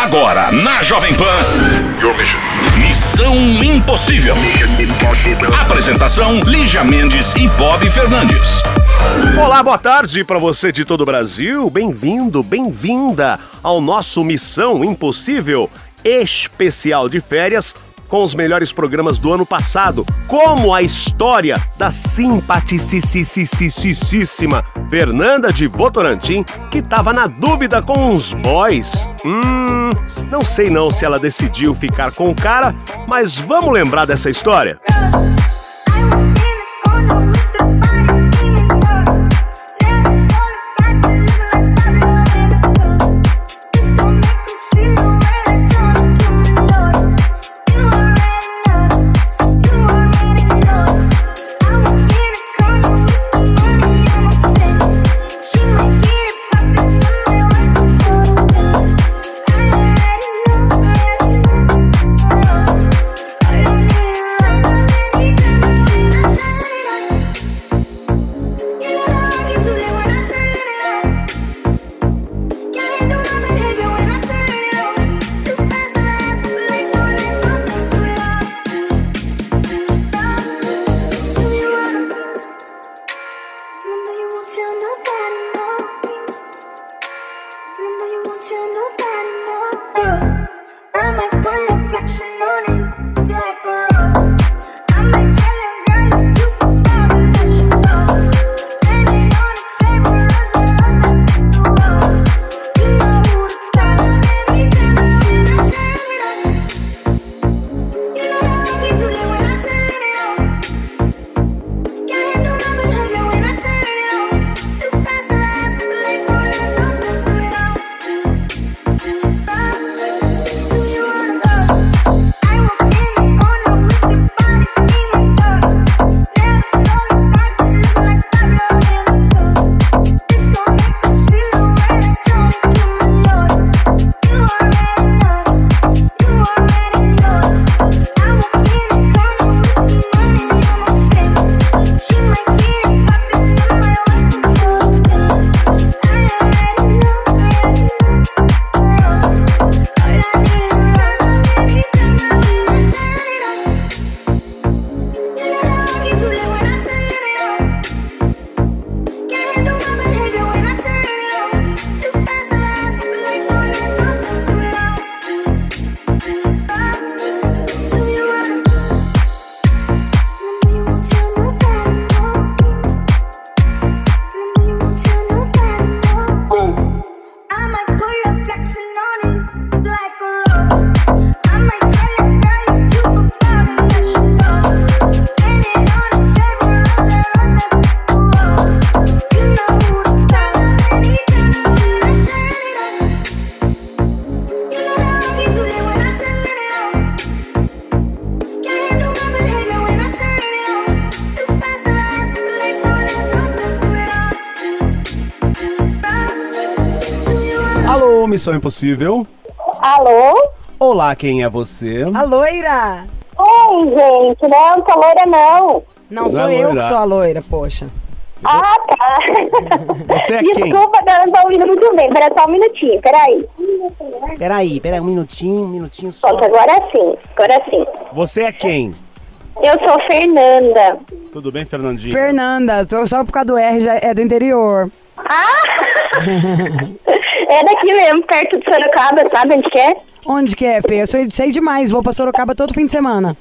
Agora, na Jovem Pan. Missão Impossível. Apresentação: Lígia Mendes e Bob Fernandes. Olá, boa tarde para você de todo o Brasil. Bem-vindo, bem-vinda ao nosso Missão Impossível especial de férias com os melhores programas do ano passado, como a história da simpaticíssima Fernanda de Votorantim, que estava na dúvida com uns boys. Hum, não sei não se ela decidiu ficar com o cara, mas vamos lembrar dessa história. Alô, Missão Impossível. Alô? Olá, quem é você? A loira! Oi, gente. Não, não sou loira, não. Não, Não sou é eu loira. que sou a loira, poxa. Ah, tá. Você é quem? Desculpa, eu não tô ouvindo muito bem. Pera só um minutinho, peraí. Peraí, peraí, um minutinho, um minutinho só. Pronto, agora sim. Agora sim. Você é quem? Eu sou Fernanda. Tudo bem, Fernandinho? Fernanda, tô- só por causa do R, já é do interior. Ah! é daqui mesmo, perto de Sorocaba, sabe onde que é? Onde que é, Fê? Eu sei, sei demais, vou pra Sorocaba todo fim de semana.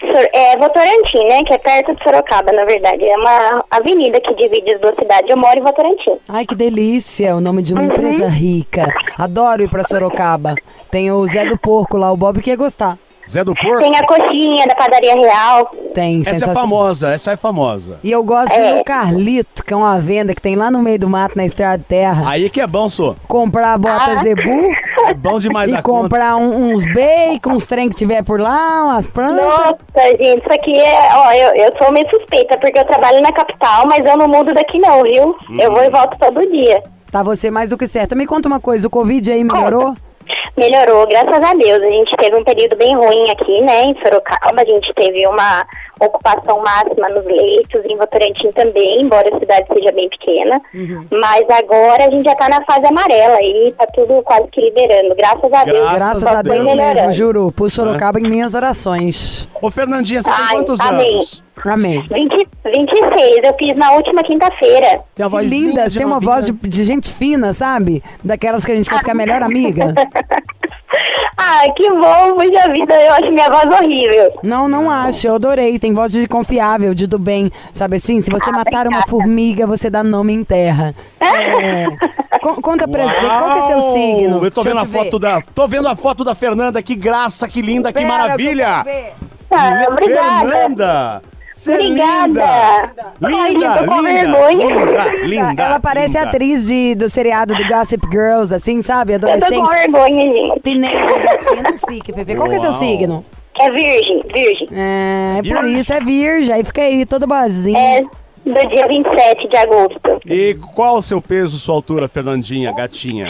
Sor- É Votorantim, né? Que é perto de Sorocaba, na verdade. É uma avenida que divide as duas cidades. Eu moro em Votorantim. Ai, que delícia, o nome de uma empresa rica. Adoro ir pra Sorocaba. Tem o Zé do Porco lá, o Bob que ia gostar. Zé do Porco? Tem a coxinha da padaria real. Tem, Essa é famosa, essa é famosa. E eu gosto É. no Carlito, que é uma venda que tem lá no meio do mato, na estrada de terra. Aí que é bom, sô. Comprar a bota Ah. zebu É bom demais e da conta. comprar um- uns bacon, uns trem que tiver por lá, umas plantas. Nossa, gente, isso aqui é. Ó, eu, eu sou meio suspeita, porque eu trabalho na capital, mas eu não mudo daqui, não, viu? Eu vou e volto todo dia. Tá você mais do que certo. Me conta uma coisa, o Covid aí melhorou? Melhorou, graças a Deus. A gente teve um período bem ruim aqui, né, em Sorocaba. A gente teve uma, ocupação máxima nos leitos, em Votorantim também, embora a cidade seja bem pequena. Mas agora a gente já tá na fase amarela aí, tá tudo quase que liberando. Graças a Deus. Graças a Deus mesmo, juro. Por Sorocaba em minhas orações. Ô, Fernandinha, você tem Ai, quantos amém. anos? Amém. 20, 26, eu fiz na última quinta-feira. Tem a Que vozinha linda, tem uma voz de, de gente fina, sabe? Daquelas que a gente quer ficar melhor amiga. Ah, que bom, puxa vida, eu acho minha voz horrível. Não, não acho, eu adorei. Tem voz de confiável, de do bem. Sabe assim? Se você Ah, matar uma obrigada. formiga, você dá nome em terra. É. Con- conta pra gente, qual que é seu Uau! signo? Eu tô Deixa vendo a te ver. foto da. Tô vendo a foto da Fernanda, que graça, que linda, que Pera, maravilha! eu. Ah, obrigada. Fernanda! Você é Obrigada. linda! Ai, Linda, eu tô com linda, vergonha. linda, linda. Ela parece linda. atriz de, do seriado do Gossip Girls, assim, sabe? Eu tô com Adolescente. vergonha, gente. Teenager, gatinha, não fique, Fefe. Qual que é seu Uau. signo? É virgem, virgem. É, é por isso, é virgem. Aí fica aí, todo boazinho. É do dia 27 de agosto. E qual o seu peso, sua altura, Fernandinha, gatinha?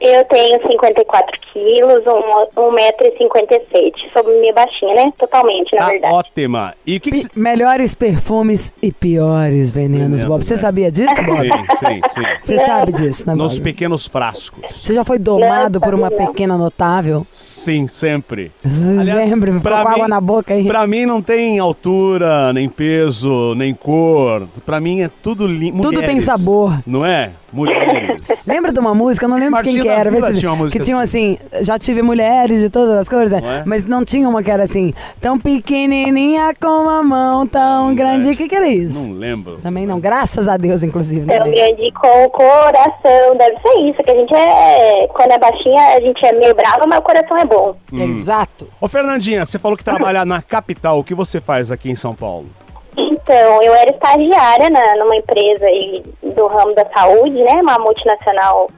Eu tenho 54 quilos, um, 1,56m. Sou meio baixinha, né? Totalmente, na Tá verdade. ótima. E o que, que Pi- melhores perfumes e piores venenos, Venenos, Bob. Você né? sabia disso, Bob? Sim, sim, sim. Você sabe disso, né, Nos Bob? pequenos frascos. Você já foi domado Não, por uma não. pequena notável? Sim, sempre. Sempre, ficou com água mim- na boca aí. Pra mim não tem altura, nem peso, nem cor. Pra mim é tudo lindo. Tudo tem sabor. Não é? Mulheres. Lembra de uma música? Eu não lembro de quem Martina que era. Vila se- tinha uma música que tinham assim, já tive mulheres de todas as cores, né? Não é? mas não tinha uma que era assim, tão pequenininha com uma mão tão grande. O que que era isso? Não lembro. Também não, graças a Deus, inclusive. Né, Tão grande com o coração. Deve ser isso, que a gente é. Quando é baixinha, a gente é meio brava, mas o coração é bom. Hum. Exato. Ô Fernandinha, você falou que trabalha na capital. O que você faz aqui em São Paulo? Então, eu era estagiária na, numa empresa aí do ramo da saúde, né? Uma multinacional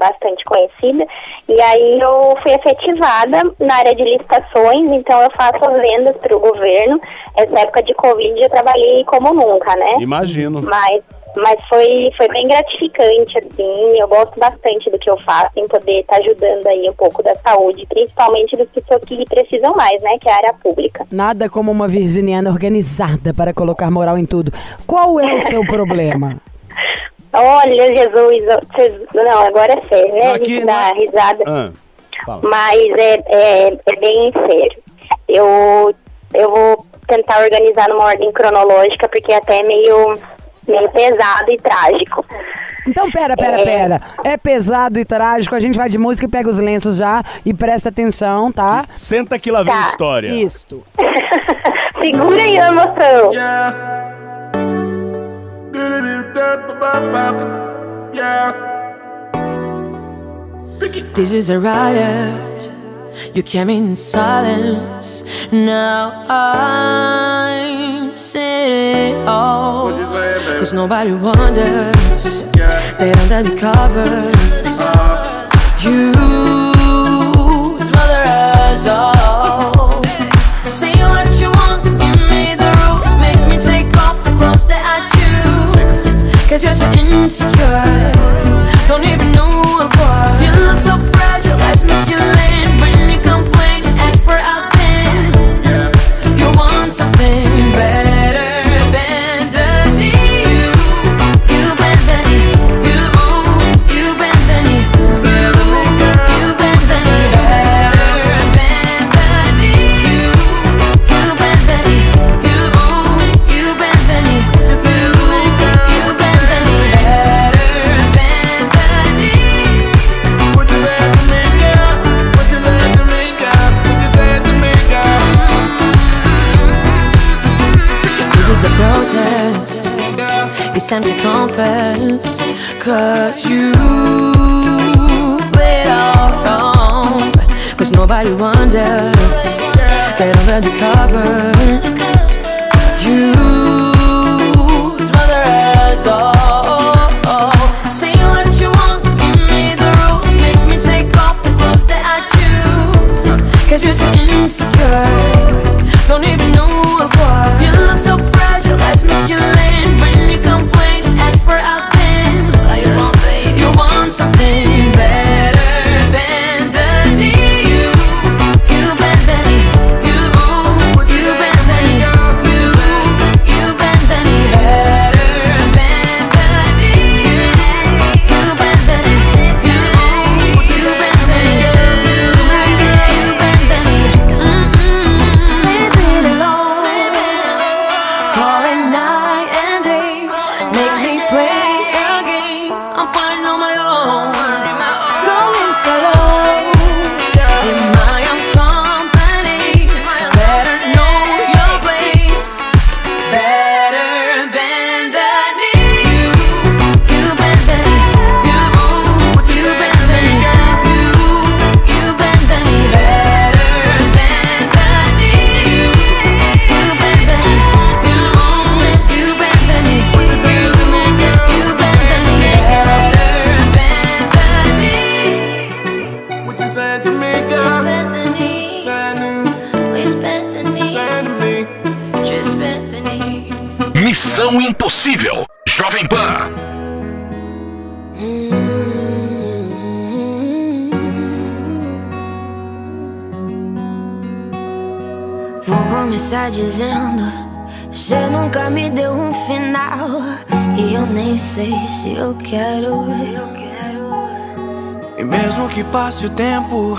bastante conhecida. E aí eu fui efetivada na área de licitações, então eu faço as vendas para o governo. Essa época de Covid eu trabalhei como nunca, né? Imagino. Mas, mas foi, foi bem gratificante, assim. Eu gosto bastante do que eu faço, em poder estar ajudando aí um pouco da saúde, principalmente das pessoas que precisam mais, né? Que é a área pública. Nada como uma virginiana organizada para colocar moral em tudo. Qual é o seu problema? Olha, Jesus, vocês- não, agora é sério, né? Não, a aqui gente dá é- risada, Ah, mas é, é, é bem sério. Eu, eu vou tentar organizar numa ordem cronológica, porque é até meio, meio pesado e trágico. Então, pera, pera, É. pera. É pesado e trágico. A gente vai de música e pega os lenços já e presta atenção, tá? Senta que lá vem a Tá. história. Isto. Segura aí a emoção. Yeah. Yeah. This is a riot. You came in silence. Now I'm saying it all. What you saying, baby? Cause nobody wonders. Yeah. They under the covers. Uh-huh. You smother us all. Say what you want, give me the rules. Make me take off the clothes that I choose. Cause you're so insecure. Don't even time to confess. Cause you played all wrong. Cause nobody wonders. They don't read Missão Impossível, Jovem Pan. Vou começar dizendo: Você nunca me deu um final. E eu nem sei se eu quero. Eu quero. E mesmo que passe o tempo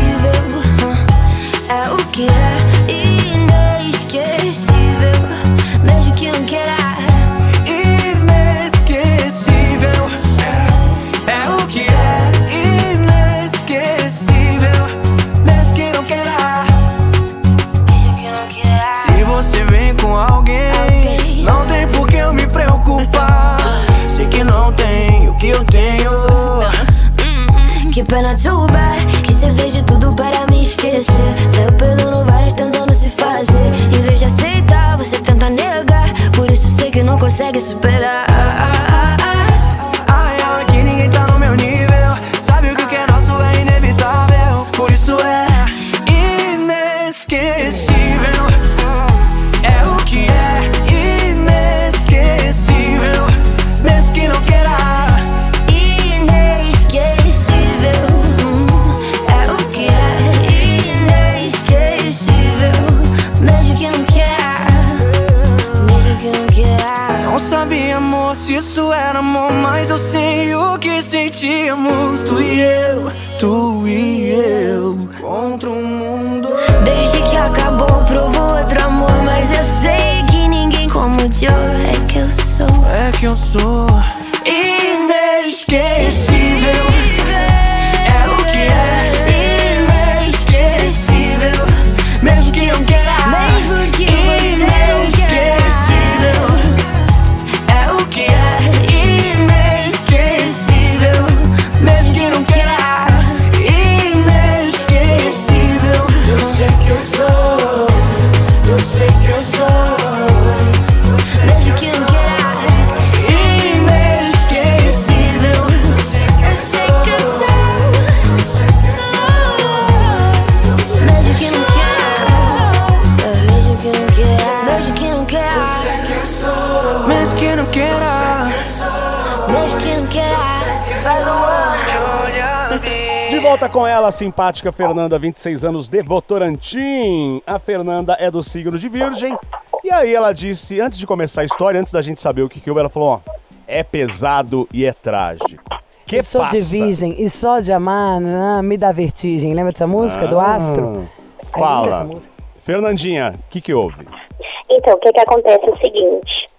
pena too bad Que cê fez de tudo para me esquecer. Saiu pegando várias tentando se fazer. Em vez de aceitar, você tenta negar. Por isso sei que não consegue superar que eu sou volta com ela, a simpática Fernanda, 26 anos de Votorantim. A Fernanda é do signo de Virgem. E aí ela disse, antes de começar a história, antes da gente saber o que que houve, ela falou, ó, é pesado e é trágico. Que Eu sou de virgem e só de amar ah, me dá vertigem. Lembra dessa música do Ah, Astro? É linda Fala. Fernandinha, o que que houve? Então, o que que acontece é o seguinte.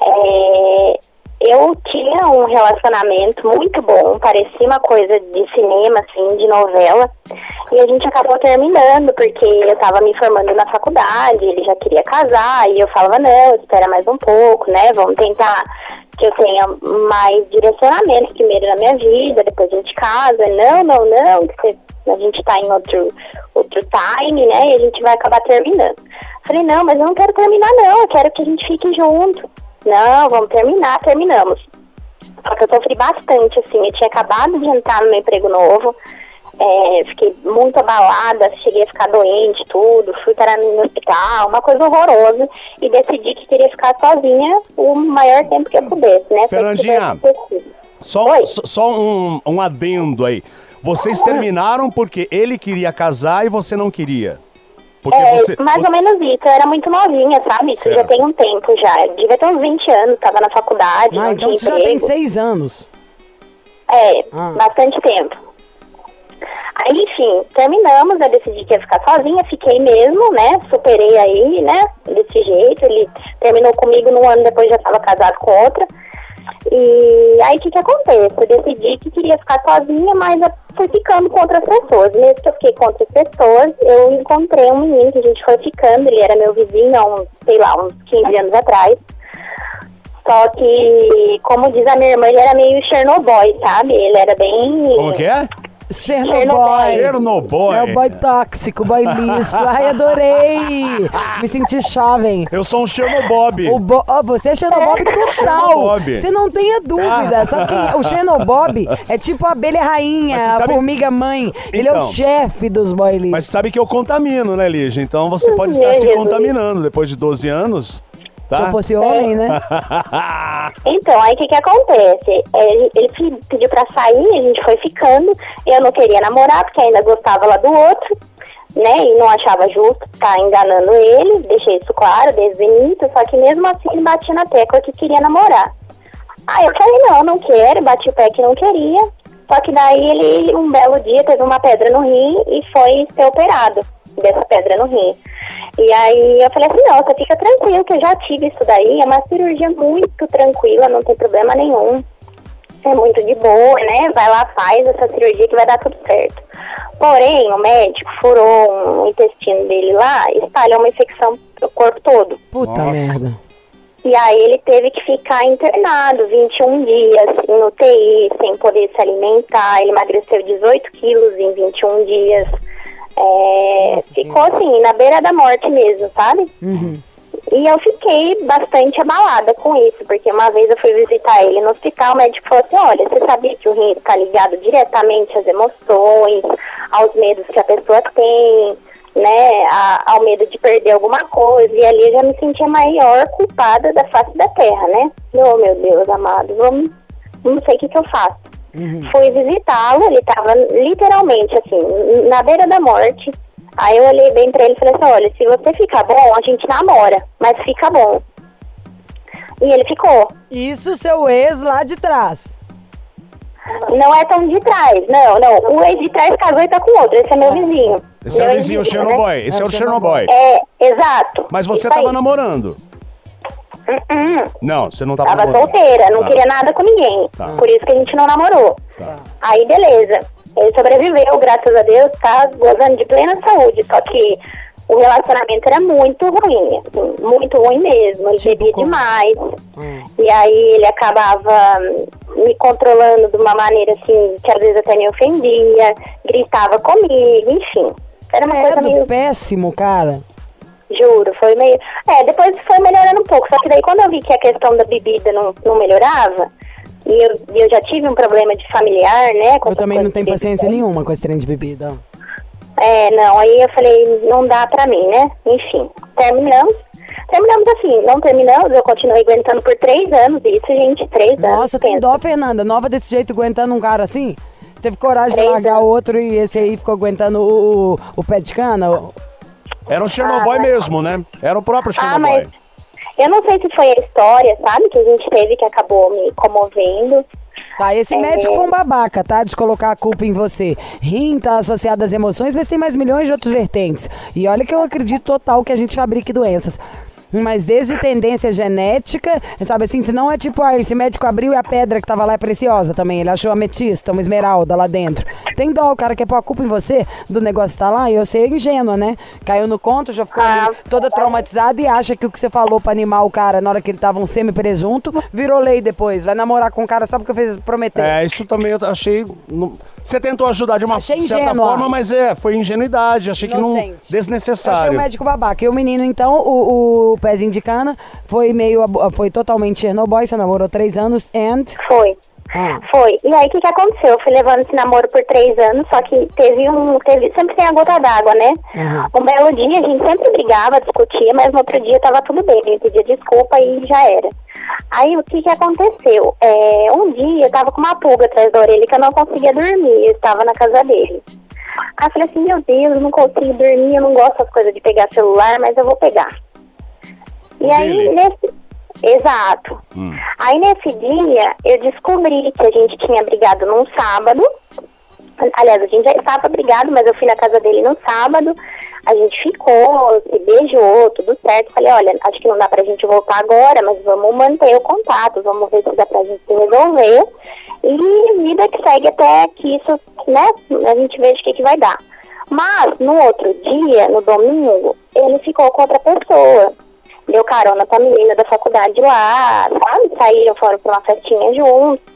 É, eu tinha um relacionamento muito bom, parecia uma coisa de cinema, assim, de novela. E a gente acabou terminando, porque eu tava me formando na faculdade, ele já queria casar, e eu falava, não, espera mais um pouco, né? Vamos tentar que eu tenha mais direcionamento primeiro na minha vida, depois a gente casa. Não, não, não, que a gente tá em outro, outro time, né? E a gente vai acabar terminando. Falei, não, mas eu não quero terminar, não, eu quero que a gente fique junto. Não, vamos terminar, terminamos. Só que eu sofri bastante, assim, eu tinha acabado de entrar no meu emprego novo, é, fiquei muito abalada, cheguei a ficar doente, tudo, fui parar no hospital, uma coisa horrorosa, e decidi que queria ficar sozinha o maior tempo que eu pudesse, né? Fernandinha. Oi. só- só um, um adendo aí. Vocês terminaram porque ele queria casar e você não queria. Porque É, você. mais você- ou menos isso, eu era muito novinha, sabe? Isso já tem um tempo já, devia ter uns 20 anos, tava na faculdade, Ah, então você já tem emprego. seis anos. É, Ah. bastante tempo. Aí, enfim, terminamos, eu decidi que ia ficar sozinha, fiquei mesmo, né? Superei aí, né? Desse jeito. Ele terminou comigo num ano depois já estava casado com outra. E aí o que que acontece? Eu decidi que queria ficar sozinha, mas eu fui ficando com outras pessoas. Mesmo que eu fiquei com outras pessoas, eu encontrei um menino que a gente foi ficando, ele era meu vizinho há uns, sei lá, uns 15 anos atrás. Só que, como diz a minha irmã, ele era meio Chernobyl, sabe? Ele era bem. Como que é? Chernobyl. Chernobyl. É o boy tóxico, boy lixo. Ai, adorei! Me senti jovem. Eu sou um Chernobob. O bo... ó, você é Chernobyl total. Chernobyl. Você não tenha dúvida. Sabe quem é? O Chernobyl é tipo a abelha rainha, você a sabe- formiga mãe. Ele é o Então. chefe dos boy lixo. Mas sabe que eu contamino, né, Lígia? Então você pode estar se contaminando depois de 12 anos, Se eu tá? fosse homem, né? Então, aí o que que acontece? Ele, ele pe- pediu pra sair, a gente foi ficando. Eu não queria namorar, porque ainda gostava lá do outro, né? E não achava justo estar enganando ele. Deixei isso claro desde o início, só que mesmo assim ele batia na tecla que queria namorar. Aí eu falei, não, não quero, bati o pé que não queria. Só que daí ele, um belo dia, teve uma pedra no rim e foi ser operado dessa pedra no rim. E aí eu falei assim, você fica tranquilo que eu já tive isso daí, é uma cirurgia muito tranquila, não tem problema nenhum. É muito de boa, né? Vai lá, faz essa cirurgia que vai dar tudo certo. Porém, o médico furou um intestino dele lá e espalhou uma infecção pro corpo todo. Puta merda. E aí ele teve que ficar internado 21 dias em UTI, sem poder se alimentar. Ele emagreceu 18 quilos em 21 dias. É, ficou assim, na beira da morte mesmo, sabe? Uhum. E eu fiquei bastante abalada com isso, porque uma vez eu fui visitar ele no hospital, o médico falou assim, olha, você sabia que o rim está ligado diretamente às emoções, aos medos que a pessoa tem, né, a- ao medo de perder alguma coisa, e ali eu já me sentia a maior culpada da face da terra, né? Oh, meu Deus amado, vamos, não sei o que que eu faço. Fui visitá-lo, ele estava literalmente assim, na beira da morte. Aí eu olhei bem pra ele e falei assim, olha, se você ficar bom, a gente namora, mas fica bom. E ele ficou. Isso, seu ex lá de trás. Não é tão de trás, não, não. O ex de trás casou e tá com outro, esse é meu vizinho. Esse é Meu o vizinho, o ex-vizinho, né? Chernobyl. Esse é, É o o Chernobyl. É, exato. Mas você Isso tava aí. namorando. Hum, Não, você não tava, Tava namorando. solteira, não Tá. queria nada com ninguém. Tá. Por isso que a gente não namorou. Aí, beleza. Ele sobreviveu, graças a Deus, tá gozando de plena saúde. Só que o relacionamento era muito ruim, muito ruim mesmo. Ele Tipo bebia como? demais. Hum. E aí ele acabava hum, me controlando de uma maneira assim, que às vezes até me ofendia, gritava comigo, enfim. Era uma coisa Credo, meio péssimo, cara. Juro, foi meio. É, depois foi melhorando um pouco. Só que daí quando eu vi que a questão da bebida não, não melhorava, e eu, eu já tive um problema de familiar, né? Eu também não tenho de paciência bebida. nenhuma com esse trem de bebida. É, não, aí eu falei, não dá pra mim, né? Enfim, terminamos. Terminamos assim, não terminamos, eu continuei aguentando por três anos, isso, gente, três anos. Nossa, tem dó, Fernanda. Nova desse jeito, aguentando um cara assim? Teve coragem de Três largar anos. o outro e esse aí ficou aguentando o, o, o pé de cana? O- Era um Chernobyl mesmo, né? Era o próprio Ah, Chernobyl. mas eu não sei se foi a história, sabe, que a gente teve que acabou me comovendo. Tá, esse É. médico foi um babaca, tá? De colocar a culpa em você. Rim tá associado às emoções, mas tem mais milhões de outros vertentes. E olha que eu acredito total que a gente fabrique doenças. Mas desde tendência genética, sabe assim, se não é tipo, ah, esse médico abriu e a pedra que tava lá é preciosa também. Ele achou ametista, uma esmeralda lá dentro. Tem dó, o cara quer pôr a culpa em você do negócio tá lá, e eu sei ingênua, né? Caiu no conto, já ficou ali Ah. toda traumatizada e acha que o que você falou pra animar o cara na hora que ele tava um semi-presunto virou lei depois. Vai namorar com o cara só porque fez prometer. É, isso também eu achei. Você tentou ajudar de uma Achei certa ingênua. forma, mas é, foi ingenuidade. Achei que não. Inocente. Eu achei Desnecessário. o médico babaca. E o menino, então, o, o pezinho de cana, foi meio. Foi totalmente Chernobyl. Você namorou três anos and. Foi. Ah. Foi. E aí o que, que aconteceu? Eu fui levando esse namoro por três anos, só que teve um. Teve, sempre tem a gota d'água, né? Uhum. Um belo dia a gente sempre brigava, discutia, mas no outro dia tava tudo bem. Ele pedia desculpa e já era. Aí o que, que aconteceu? É, um dia eu tava com uma pulga atrás da orelha que eu não conseguia dormir. Eu estava na casa dele. Aí eu falei assim, meu Deus, eu não consigo dormir, eu não gosto das coisas de pegar celular, mas eu vou pegar. E aí, nesse. Exato. Aí nesse dia eu descobri que a gente tinha brigado num sábado. Aliás, a gente já estava brigado, mas eu fui na casa dele no sábado. A gente ficou, se beijou, tudo certo. Falei, olha, acho que não dá pra gente voltar agora, mas vamos manter o contato, vamos ver se dá pra gente se resolver. E vida que segue até que isso, né, a gente veja o que, que vai dar. Mas no outro dia, no domingo, ele ficou com outra pessoa deu carona pra menina da faculdade lá, sabe? Saíram, foram pra uma festinha juntos.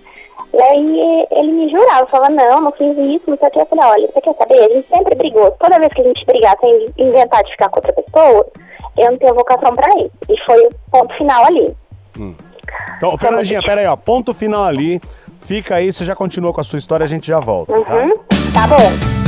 Né? E aí ele me jurava, falava, não, não fiz isso, não sei o que. Eu falei, olha, você quer saber? A gente sempre brigou. Toda vez que a gente brigar sem inventar de ficar com outra pessoa, eu não tenho vocação pra isso. E foi o ponto final ali. Hum. Então, então Fernandinha, gente... peraí, ó, ponto final ali. Fica aí, você já continua com a sua história, a gente já volta. Tá? Uhum. Tá? tá bom.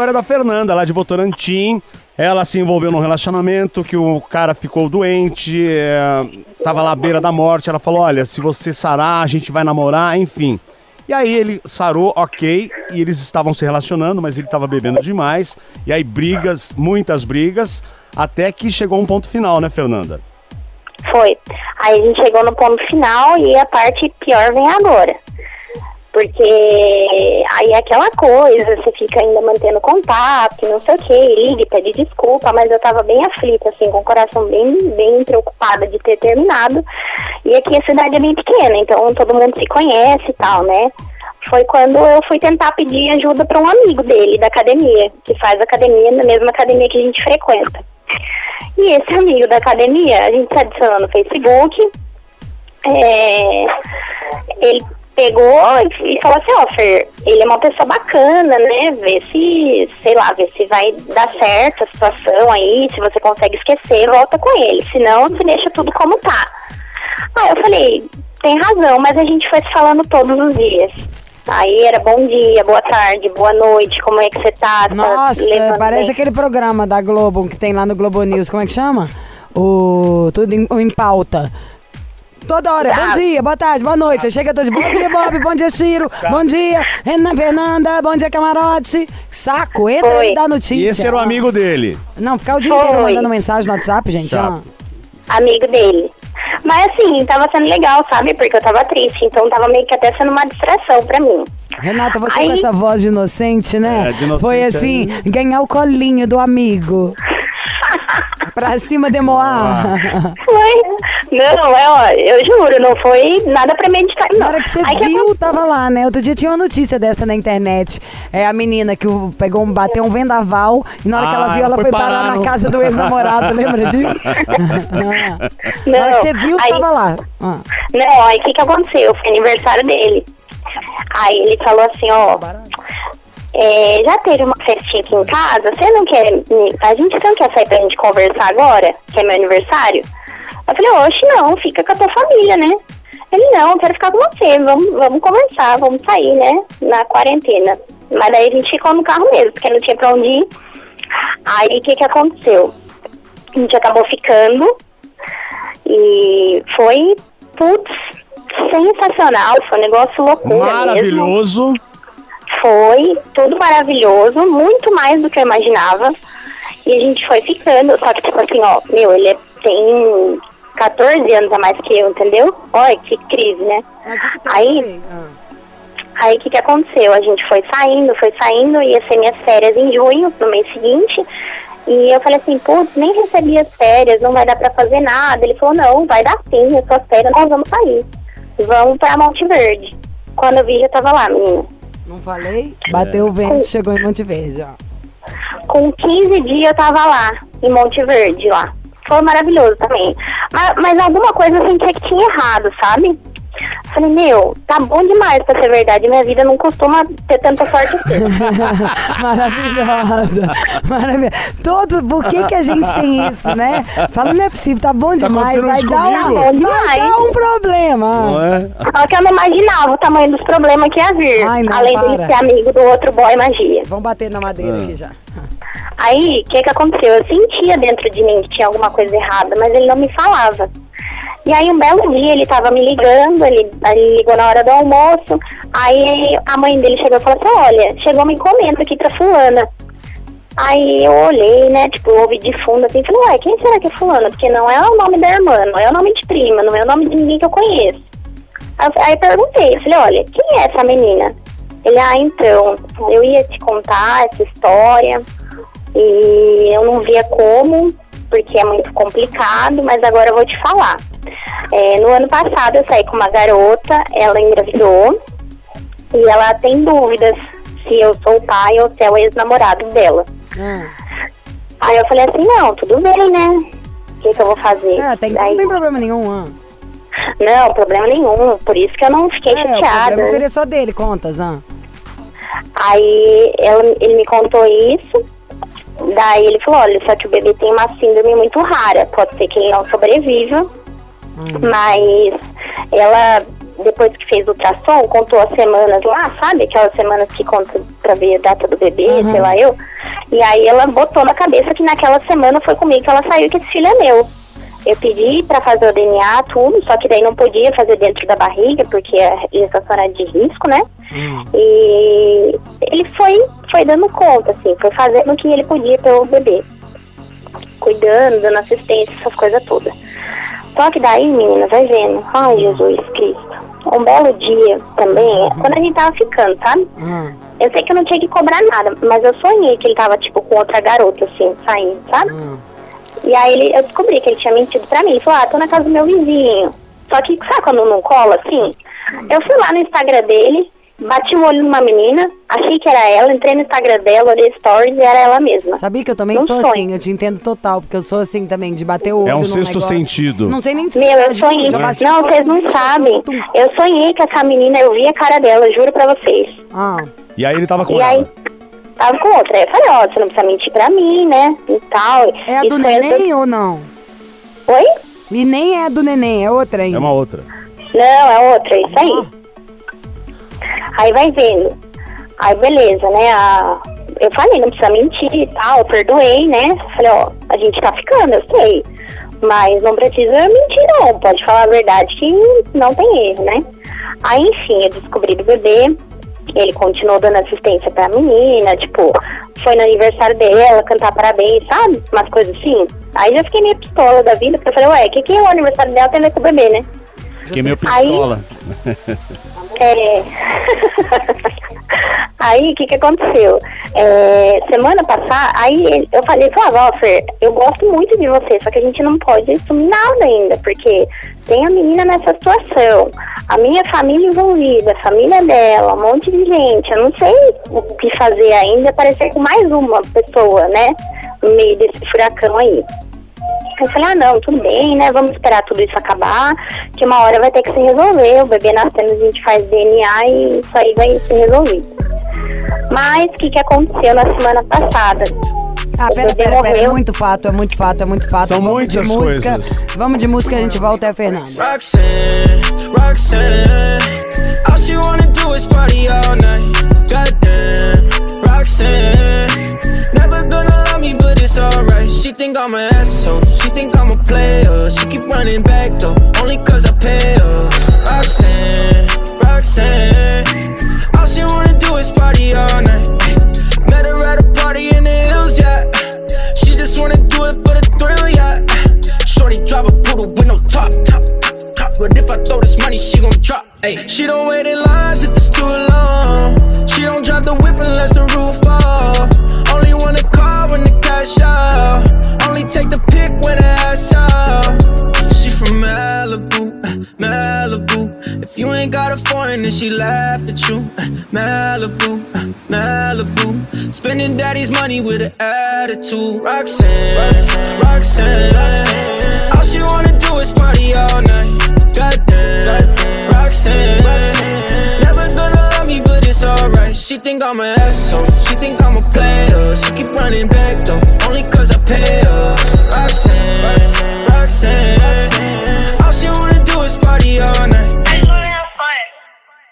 história da Fernanda, lá de Votorantim. Ela se envolveu num relacionamento que o cara ficou doente, é, tava lá à beira da morte. Ela falou: Olha, se você sarar, a gente vai namorar, enfim. E aí ele sarou, ok, e eles estavam se relacionando, mas ele estava bebendo demais. E aí brigas, muitas brigas, até que chegou um ponto final, né, Fernanda? Foi. Aí a gente chegou no ponto final e a parte pior vem agora. Porque aí é aquela coisa, você fica ainda mantendo contato, não sei o que, liga, pede desculpa, mas eu tava bem aflita, assim, com o coração bem, bem preocupada de ter terminado. E aqui a cidade é bem pequena, então todo mundo se conhece e tal, né? Foi quando eu fui tentar pedir ajuda para um amigo dele da academia, que faz academia na mesma academia que a gente frequenta. E esse amigo da academia, a gente se adicionou no Facebook. É, ele pegou e falou assim, ó, Fer, ele é uma pessoa bacana, né? Vê se, sei lá, vê se vai dar certo a situação aí, se você consegue esquecer, volta com ele. Senão, você deixa tudo como tá. Aí eu falei, tem razão, mas a gente foi se falando todos os dias. Aí era bom dia, boa tarde, boa noite, como é que você tá? Tá Nossa, levando parece bem? aquele programa da Globo que tem lá no Globo News, como é que chama? O Tudo em, em Pauta. Toda hora, bom dia, boa tarde, boa noite. Chega todo dia, bom dia, Bob, bom dia, Ciro, bom dia, Renan Fernanda, bom dia, Camarote. Saco, entra Foi. e dá notícia. E esse era o amigo dele. Não, ficar o dia Foi. inteiro mandando mensagem no WhatsApp, gente. ó. Chato. amigo dele. Mas assim, tava sendo legal, sabe? Porque eu tava triste, então tava meio que até sendo uma distração pra mim. Renata, você Aí- com essa voz de inocente, né? É, de inocente Foi assim, ganhar o colinho do amigo. Pra cima de Moá. Foi. Não, é, ó, eu juro, não foi nada premeditado, não. Na hora que você Aí viu, tava lá, né? Outro dia tinha uma notícia dessa na internet. É a menina que o- pegou um, bateu um vendaval e na hora que ela Ah, viu, ela foi foi parar na casa do ex-namorado, lembra disso? na hora que você viu, aí- tava lá. Ah. Não, aí o que que aconteceu? Foi aniversário dele. Aí ele falou assim, ó, é, já teve uma festinha aqui em casa, você não quer, a gente não quer sair pra gente conversar agora, que é meu aniversário? Eu falei, oxe, não, fica com a tua família, né? Ele, não, eu quero ficar com você, vamos, vamos conversar, vamos sair, né, na quarentena. Mas daí a gente ficou no carro mesmo, porque não tinha pra onde ir. Aí o que que aconteceu? A gente acabou ficando, e foi, putz, sensacional, foi um negócio loucura mesmo. Foi tudo maravilhoso, muito mais do que eu imaginava. E a gente foi ficando, só que tipo assim, ó, meu, ele é- tem 14 anos a mais que eu, entendeu? Olha que crise, né? Aí, aí o que, que aconteceu? A gente foi saindo, foi saindo, ia ser minhas férias em junho, no mês seguinte. E eu falei assim, putz, nem recebi as férias, não vai dar pra fazer nada. Ele falou, não, vai dar sim, as suas férias, nós vamos sair. Vamos pra Monte Verde. Quando eu vi, já tava lá, menina. Não falei? Bateu o vento, chegou em Monte Verde, ó. Com 15 dias eu tava lá, em Monte Verde, lá. Foi maravilhoso também. Mas, mas alguma coisa eu sentia que tinha errado, sabe? Falei, meu, tá bom demais pra ser verdade. Minha vida não costuma ter tanta sorte assim. Maravilhosa. Maravilhosa. Todo, por que, que a gente tem isso, né? Fala, não é possível, tá bom demais, acontecendo vai dar, um? Tá vai demais. dar um problema. Não é? Só que eu não imaginava o tamanho dos problemas que ia vir. Ai, não, além para. dele ser amigo do outro boy magia. Vamos bater na madeira Ah. aqui já. Aí, o que que aconteceu? Eu sentia dentro de mim que tinha alguma coisa errada, mas ele não me falava. E aí, um belo dia, ele tava me ligando, ele, ele ligou na hora do almoço, aí a mãe dele chegou e falou assim, olha, chegou uma encomenda aqui pra fulana. Aí eu olhei, né, tipo, ouvi de fundo assim, falei, ué, quem será que é fulana? Porque não é o nome da irmã, não é o nome de prima, não é o nome de ninguém que eu conheço. Aí, aí perguntei, falei, olha, quem é essa menina? Ele, ah, então, eu ia te contar essa história e eu não via como, porque é muito complicado, mas agora eu vou te falar. É, no ano passado eu saí com uma garota, ela engravidou e ela tem dúvidas se eu sou o pai ou se é o ex-namorado dela. Ah. Aí eu falei assim, não, tudo bem, né? O que, que eu vou fazer? É, tem, Daí- não tem problema nenhum. Ah. não, problema nenhum. Por isso que eu não fiquei É, o chateada. problema seria só dele, contas. Ah. Aí ela, ele me contou isso. Daí ele falou, olha, só que o bebê tem uma síndrome muito rara. Pode ser que ele não sobreviva. Mas ela depois que fez o ultrassom, contou as semanas lá, sabe? Aquelas semanas que conta pra ver a data do bebê, Uhum. sei lá eu. E aí ela botou na cabeça que naquela semana foi comigo que ela saiu e que esse filho é meu. Eu pedi pra fazer o DNA, tudo, só que daí não podia fazer dentro da barriga, porque a gestação era de risco, né? E ele foi, foi dando conta, assim, foi fazendo o que ele podia pelo bebê. Cuidando, dando assistência, essas coisas todas. Só que daí, menina, vai vendo. Ai, Jesus Cristo. Um belo dia também, quando a gente tava ficando, sabe? Hum, Eu sei que eu não tinha que cobrar nada, mas eu sonhei que ele tava, tipo, com outra garota, assim, saindo, sabe? hum. E aí ele, eu descobri que ele tinha mentido pra mim. Ele falou, ah, tô na casa do meu vizinho. Só que, sabe quando não cola, assim? Eu fui lá no Instagram dele, bati o olho numa menina, achei que era ela, entrei no Instagram dela, olhei stories e era ela mesma. Sabia que eu também Num sou sonho. assim, eu te entendo total, porque eu sou assim também, de bater o olho É um sexto negócio. sentido. Não sei nem Meu, eu sonhei. Não, o olho vocês não sabem. Eu sonhei que essa menina, eu vi a cara dela, juro pra vocês. Ah, E aí ele tava com E aí, ela. tava com outra. Aí eu falei, ó, você não precisa mentir pra mim, né? E tal. é a do neném ou não? Oi? E nem é a do neném, é outra ainda. É uma outra. Não, é outra, isso aí. Aí vai vendo. Aí beleza, né? A... Eu falei, não precisa mentir e tal, eu perdoei, né? Falei, ó, a gente tá ficando, eu sei. Mas não precisa mentir, não. Pode falar a verdade que não tem erro, né? Aí, enfim, eu descobri do bebê. Ele continuou dando assistência pra menina, tipo, foi no aniversário dela, cantar parabéns, sabe? Umas coisas assim. Aí já fiquei meio pistola da vida, porque eu falei, ué, o que, que é o aniversário dela tem a ver com o bebê, né? Fiquei meio Aí- pistola. É. aí, o que que aconteceu? É, semana passada, aí eu falei, falava, ó, Fer, eu gosto muito de você, só que a gente não pode assumir nada ainda, porque tem a menina nessa situação, a minha família envolvida, a família dela, um monte de gente, eu não sei o que fazer ainda, parecer com mais uma pessoa, né, no meio desse furacão aí. Eu falei, ah não, tudo bem, né? Vamos esperar tudo isso acabar, que uma hora vai ter que se resolver. O bebê nascendo, a gente faz DNA e isso aí vai ser resolvido. Mas o que, que aconteceu na semana passada? Ah, pera, pera, pera, é muito fato, é muito fato, é muito fato. São Vamos de muitas música. coisas. Vamos de música, a gente volta é a Fernanda. Roxanne, Roxanne. All she wanna do is party all night. Goddamn, Roxanne. It's alright. She think I'm an asshole. She think I'm a player. She keep running back though, only cause I pay her. Roxanne, Roxanne. All she wanna do is party all night. Met her at a party in the hills, yeah. She just wanna do it for the thrill, yeah. Shorty drive a poodle with no top. But if I throw this money, she gon' drop. Ay. She don't wait in lines if it's too long. She don't drive the whip unless the roof fall. Only wanna call when the cash out. Only take the pic when the ass out. She from Malibu, Malibu. If you ain't got a foreign, then she laugh at you. Malibu, Malibu. Spending daddy's money with an attitude. Roxanne, Roxanne. All she wanna do is party all night. Goddamn, Roxanne. Never it's alright. She think I'm an asshole. She think I'm a player. She keep running back though, only cause I pay her. Roxanne, Roxanne. All she wanna do is party all night.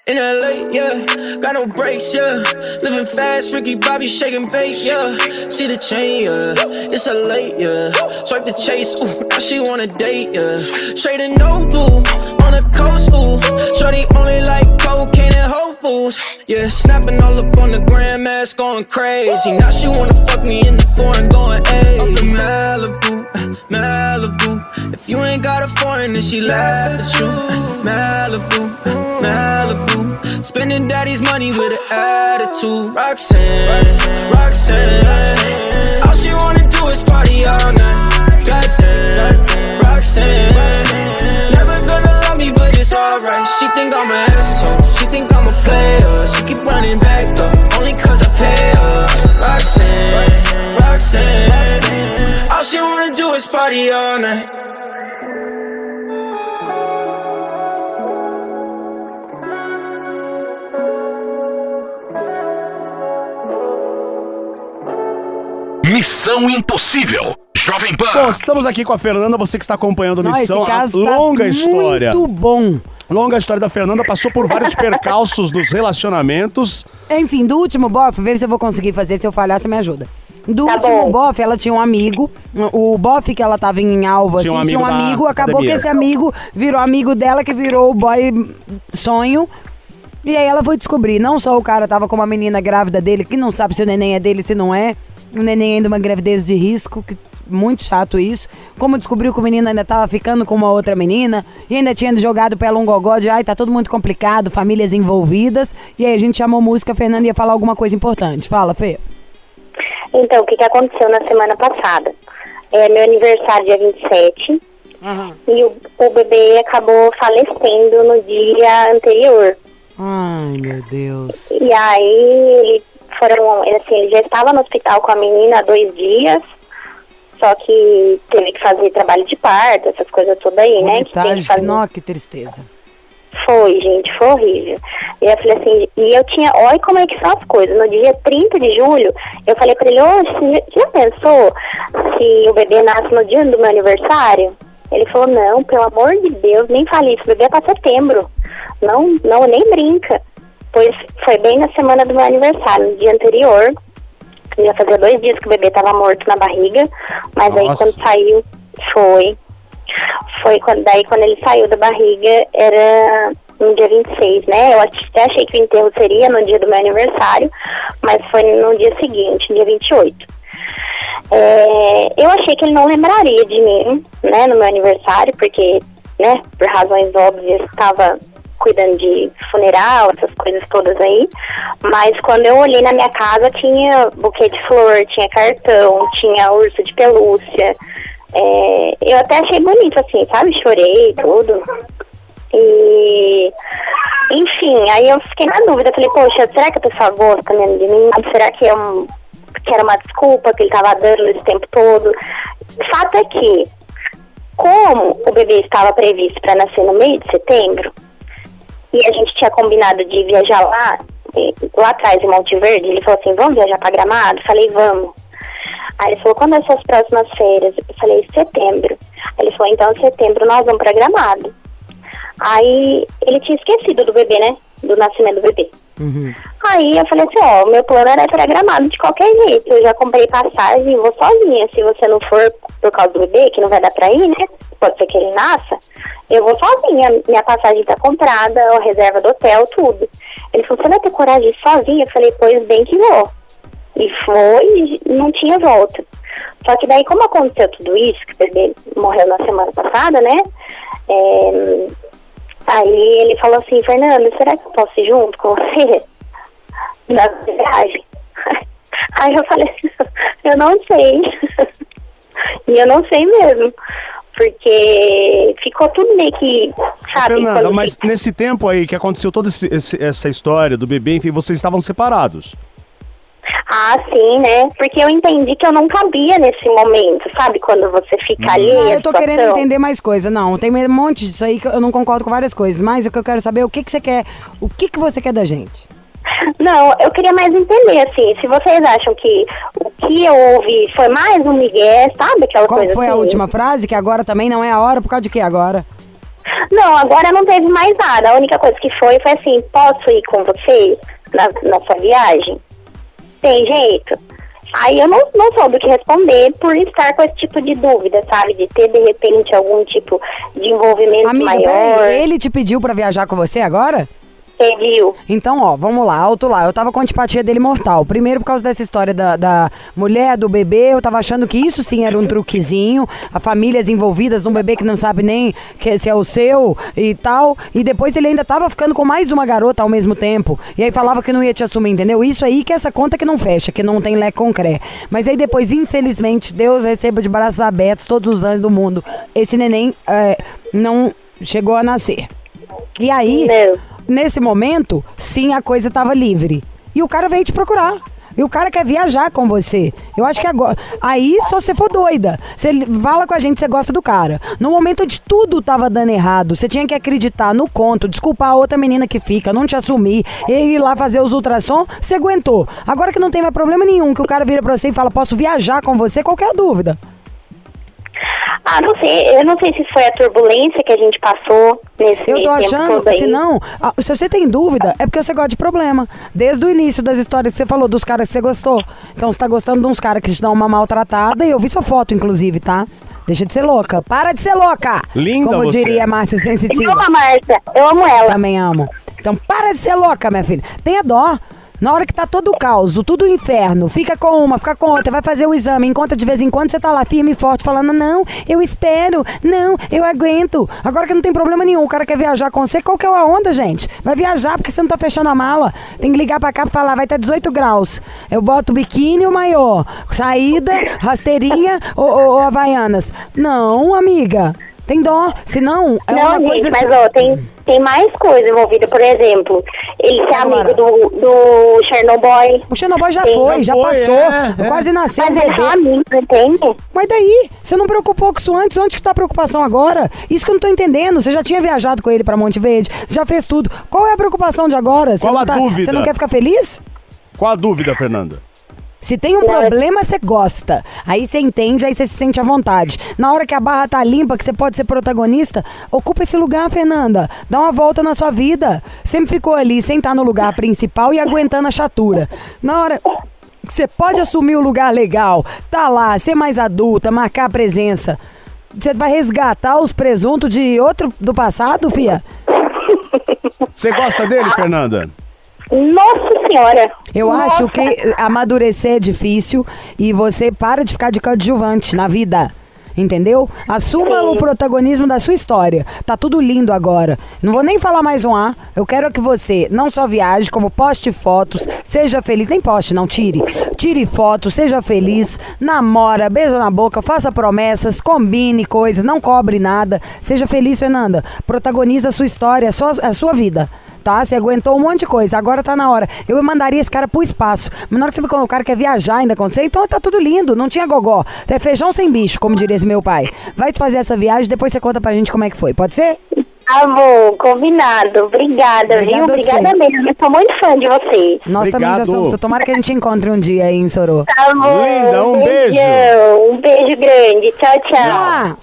In LA, yeah, got no brakes, yeah. Living fast, Ricky Bobby shaking bait, yeah. See the chain, yeah. It's a late, yeah. Swipe the chase, ooh, now she wanna date, yeah. Straight and no blue, on the coast, ooh. Shorty only like cocaine and yeah. Snapping all up on the grandmas, going crazy. Now she wanna fuck me in the foreign, going, ayy. Up in Malibu, Malibu. If you ain't got a foreign, then she laugh at you. Malibu, Malibu. Spending daddy's money with an attitude. Roxanne, Roxanne. All she wanna do is party all night. Goddamn, Roxanne. Never gonna love me, but it's alright. She think I'm an asshole. She player. She keep running back though, only cause I pay her. Roxanne, Roxanne. All she wanna do is party all night. Missão Impossível. Jovem Bom, Pan. estamos aqui com a Fernanda, você que está acompanhando a Não, missão. esse caso a tá longa história. muito bom. Longa história da Fernanda, passou por vários percalços dos relacionamentos. Enfim, do último bofe, vê se eu vou conseguir fazer, se eu falhar, você me ajuda. Do Tá último bom. bofe, ela tinha um amigo. O bofe que ela tava em alvo, Tinha assim, um tinha um amigo da amigo. Acabou academia. que esse amigo virou amigo dela, que virou o boy sonho. E aí ela foi descobrir, não só o cara tava com uma menina grávida dele, que não sabe se o neném é dele, se não é. O neném ainda uma gravidez de risco, que muito chato isso. Como descobriu que o menino ainda tava ficando com uma outra menina e ainda tinha jogado pra ela um gogó de ai, tá tudo muito complicado, famílias envolvidas. E aí a gente chamou música, a Fernanda ia falar alguma coisa importante. Fala, Fê. Então, o que, que aconteceu na semana passada? É meu aniversário dia 27 e o, o bebê acabou falecendo no dia anterior. Ai, meu Deus. E aí ele foram, assim, ele já estava no hospital com a menina há dois dias, só que teve que fazer trabalho de parto, essas coisas todas aí, né? Que tem que. Nó, que tristeza. Foi, gente, foi horrível. E eu falei assim, e eu tinha, olha como é que são as coisas. No dia 30 de julho, eu falei pra ele, ô, você já- pensou se o bebê nasce no dia do meu aniversário? Ele falou, não, pelo amor de Deus, nem fale isso, o bebê é pra setembro. Não, não, nem brinca. Pois foi bem na semana do meu aniversário, no dia anterior. Já fazia dois dias que o bebê tava morto na barriga, mas aí Nossa. quando saiu, foi. Foi quando, daí quando ele saiu da barriga, era no dia 26, né? Eu até achei que o enterro seria no dia do meu aniversário, mas foi no dia seguinte, dia 28. É, eu achei que ele não lembraria de mim, né, no meu aniversário, porque, né, por razões óbvias, estava cuidando de funeral, essas coisas todas aí. Mas quando eu olhei na minha casa, tinha buquê de flor, tinha cartão, tinha urso de pelúcia. É, eu até achei bonito, assim, sabe? Chorei, tudo. E, enfim, aí eu fiquei na dúvida. Falei, poxa, será que a pessoa gosta mesmo de mim? Será que, é um, que era uma desculpa que ele tava dando esse tempo todo? Fato é que, como o bebê estava previsto para nascer no meio de setembro, e a gente tinha combinado de viajar lá, lá atrás, em Monte Verde, ele falou assim, vamos viajar para Gramado? Falei, vamos. Aí ele falou, quando é suas próximas férias? Eu falei, setembro. Aí ele falou, então, em setembro nós vamos para Gramado. Aí ele tinha esquecido do bebê, né? Do nascimento do bebê. Aí eu falei assim, ó, meu plano era ir pra Gramado de qualquer jeito. Eu já comprei passagem e vou sozinha. Se você não for por causa do bebê, que não vai dar pra ir, né? Pode ser que ele nasça. Eu vou sozinha. Minha passagem tá comprada, a reserva do hotel, tudo. Ele falou, você vai ter coragem de sozinha? Eu falei, pois bem que vou. E foi, não tinha volta. Só que daí, como aconteceu tudo isso, que o bebê morreu na semana passada, né? É, aí ele falou assim, Fernanda, será que eu posso ir junto com você na viagem? Aí eu falei, eu não sei. e eu não sei mesmo. Porque ficou tudo meio que, sabe? Fernanda, mas fica- nesse tempo aí que aconteceu toda esse- essa história do bebê, enfim, vocês estavam separados. Ah, sim, né? Porque eu entendi que eu não cabia nesse momento, sabe? Quando você fica ali. Ah, eu tô querendo entender mais coisa. Não, tem um monte disso aí que eu não concordo com várias coisas. Mas o que eu quero saber é o que, que você quer. O que, que você quer da gente? Não, eu queria mais entender, assim, se vocês acham que o que eu ouvi foi mais um migué, sabe? Aquela Qual coisa foi a assim. última frase? Que agora também não é a hora, por causa de quê agora? Não, agora não teve mais nada. A única coisa que foi foi assim, posso ir com vocês na, na sua viagem? Tem jeito? Aí eu não, não soube o que responder por estar com esse tipo de dúvida, sabe? De ter, de repente, algum tipo de envolvimento Amiga, maior. ele te pediu pra viajar com você agora? Então, ó, vamos lá, alto lá. Eu tava com antipatia dele mortal. Primeiro, por causa dessa história da, da mulher, do bebê, eu tava achando que isso sim era um truquezinho. A famílias envolvidas num bebê que não sabe nem que, se é o seu e tal. E depois ele ainda tava ficando com mais uma garota ao mesmo tempo. E aí falava que não ia te assumir, entendeu? Isso aí que é essa conta que não fecha, que não tem lé concré. Mas aí depois, infelizmente, Deus receba de braços abertos todos os anos do mundo. Esse neném é, não chegou a nascer. E aí, nesse momento, sim, a coisa tava livre. E o cara veio te procurar. E o cara quer viajar com você. Eu acho que agora. Aí só você for doida. Você fala com a gente, você gosta do cara. No momento onde tudo tava dando errado, você tinha que acreditar no conto, desculpar a outra menina que fica, não te assumir, e ir lá fazer os ultrassom, você aguentou. Agora que não tem mais problema nenhum, que o cara vira pra você e fala, posso viajar com você, qual que a dúvida? Ah, não sei. Eu não sei se foi a turbulência que a gente passou nesse Eu tô achando, se não, ah, se você tem dúvida, é porque você gosta de problema. Desde o início das histórias que você falou, dos caras que você gostou. Então você tá gostando de uns caras que te dão uma maltratada, e eu vi sua foto, inclusive, tá? Deixa de ser louca. Para de ser louca! Linda Como você. diria a Márcia Sensitiva. Calma, Márcia. Eu amo ela. Também amo. Então para de ser louca, minha filha. Tenha dó. Na hora que tá todo o caos, tudo o inferno, fica com uma, fica com outra, vai fazer o exame, encontra de vez em quando você tá lá firme e forte, falando, não, eu espero, não, eu aguento. Agora que não tem problema nenhum, o cara quer viajar com você, qual que é a onda, gente? Vai viajar porque você não tá fechando a mala. Tem que ligar pra cá pra falar, vai estar 18 graus. Eu boto o biquíni e o maiô. Saída, rasteirinha ou, ou, ou havaianas. Não, amiga. Tem dó. Senão, é não, uma gente, coisa... mas ó, tem, tem mais coisa envolvida. Por exemplo, ele ser Agora. amigo do, do Chernobyl. O Chernobyl já Sim, foi, já já foi, passou. é, é. Quase nasceu Mas um é bebê. amigo, entende? Mas daí? Você não preocupou com isso antes? Onde que tá a preocupação agora? Isso que eu não tô entendendo. Você já tinha viajado com ele pra Monte Verde, você já fez tudo. Qual é a preocupação de agora? Você Qual não a tá- dúvida? Você não quer ficar feliz? Qual a dúvida, Fernanda? Se tem um problema, você gosta. Aí você entende, aí você se sente à vontade. Na hora que a barra tá limpa, que você pode ser protagonista, ocupa esse lugar, Fernanda. Dá uma volta na sua vida. Sempre ficou ali, sentar no lugar principal e aguentando a chatura. Na hora que você pode assumir o lugar legal, tá lá, ser mais adulta, marcar a presença. Você vai resgatar os presuntos de outro do passado, fia? Você gosta dele, Fernanda? Nossa senhora. Eu Nossa. acho que amadurecer é difícil e você para de ficar de coadjuvante na vida. Entendeu? Assuma o protagonismo da sua história. Tá tudo lindo agora. Não vou nem falar mais um A. Eu quero que você não só viaje, como poste fotos, seja feliz. Nem poste, não, tire. Tire fotos, seja feliz, namora, beija na boca, faça promessas, combine coisas, não cobre nada. Seja feliz, Fernanda. Protagoniza a sua história, a sua, a sua vida tá? Você aguentou um monte de coisa, agora tá na hora. Eu mandaria esse cara pro espaço. Mas na hora que você me o cara quer viajar ainda com você, então tá tudo lindo, não tinha gogó. É feijão sem bicho, como diria esse meu pai. Vai te fazer essa viagem, depois você conta pra gente como é que foi, pode ser? Tá bom, combinado. Obrigada, Obrigada viu? Obrigada você. mesmo. Eu sou muito fã de vocês. Nós também já Obrigado. somos. Tomara que a gente encontre um dia aí em Sorô. Tá bom. Linda, um beijo. Um beijo grande. Tchau, tchau. Ah,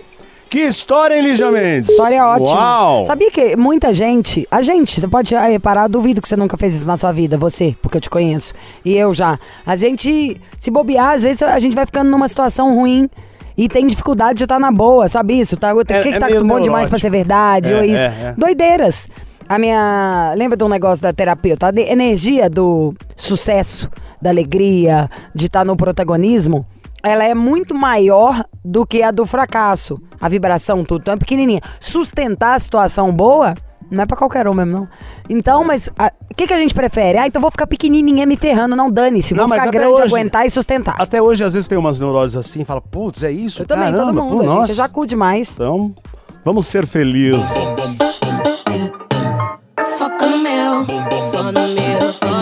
Que história, hein, Lígia Mendes? história ótima. Uau! Sabia que muita gente, a gente, você pode ah, reparar, duvido que você nunca fez isso na sua vida, você, porque eu te conheço. E eu já. A gente, se bobear, às vezes a gente vai ficando numa situação ruim. E tem dificuldade de estar na boa, sabe isso? Tá, o que, É- que é tá meio bom demais pra ser verdade? É, ou isso? é, é. Doideiras. A minha. Lembra de um negócio da terapeuta? A de- energia do sucesso, da alegria, de estar no protagonismo, ela é muito maior do que a do fracasso. A vibração, tudo. Então é pequenininha. Sustentar a situação boa. Não é pra qualquer um mesmo, não. Então, mas o que, que a gente prefere? Ah, então vou ficar pequenininha me ferrando. Não dane-se. Vou Não, ficar grande, hoje- aguentar e sustentar. Até hoje, às vezes, tem umas neuroses assim, fala, putz, é isso? Eu também, todo Caramba, mundo. pô, a nossa. gente já cu demais. Então, vamos ser felizes. Foca no meu, só no meu, só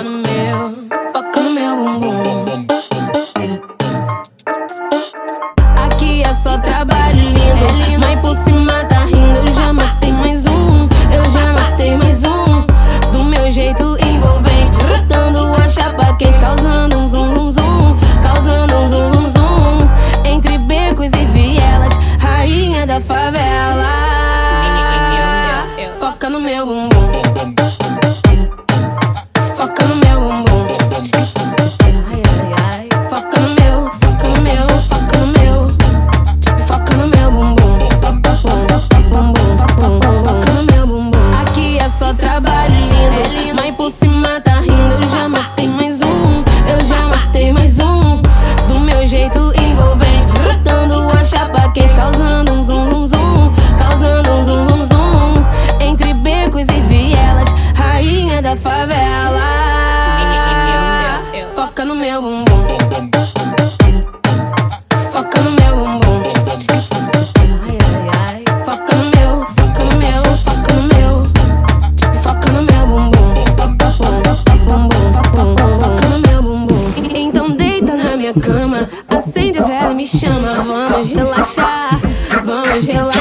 favela. Vamos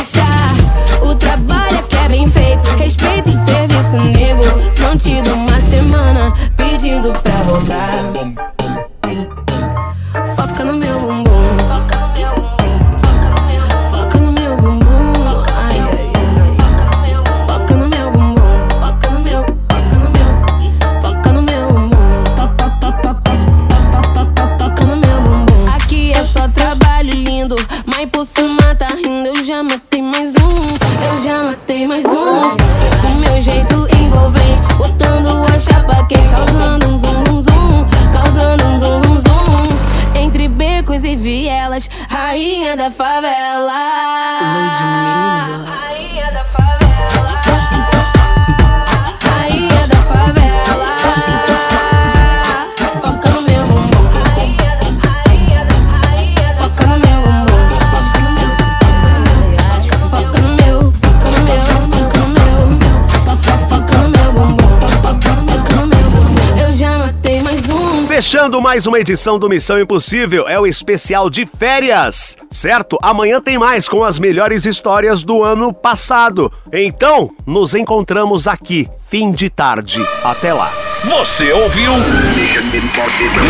Fechando mais uma edição do Missão Impossível, é o especial de férias, certo? Amanhã tem mais com as melhores histórias do ano passado. Então, nos encontramos aqui, fim de tarde. Até lá. Você ouviu?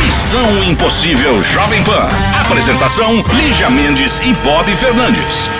Missão Impossível Jovem Pan. Apresentação: Lígia Mendes e Bob Fernandes.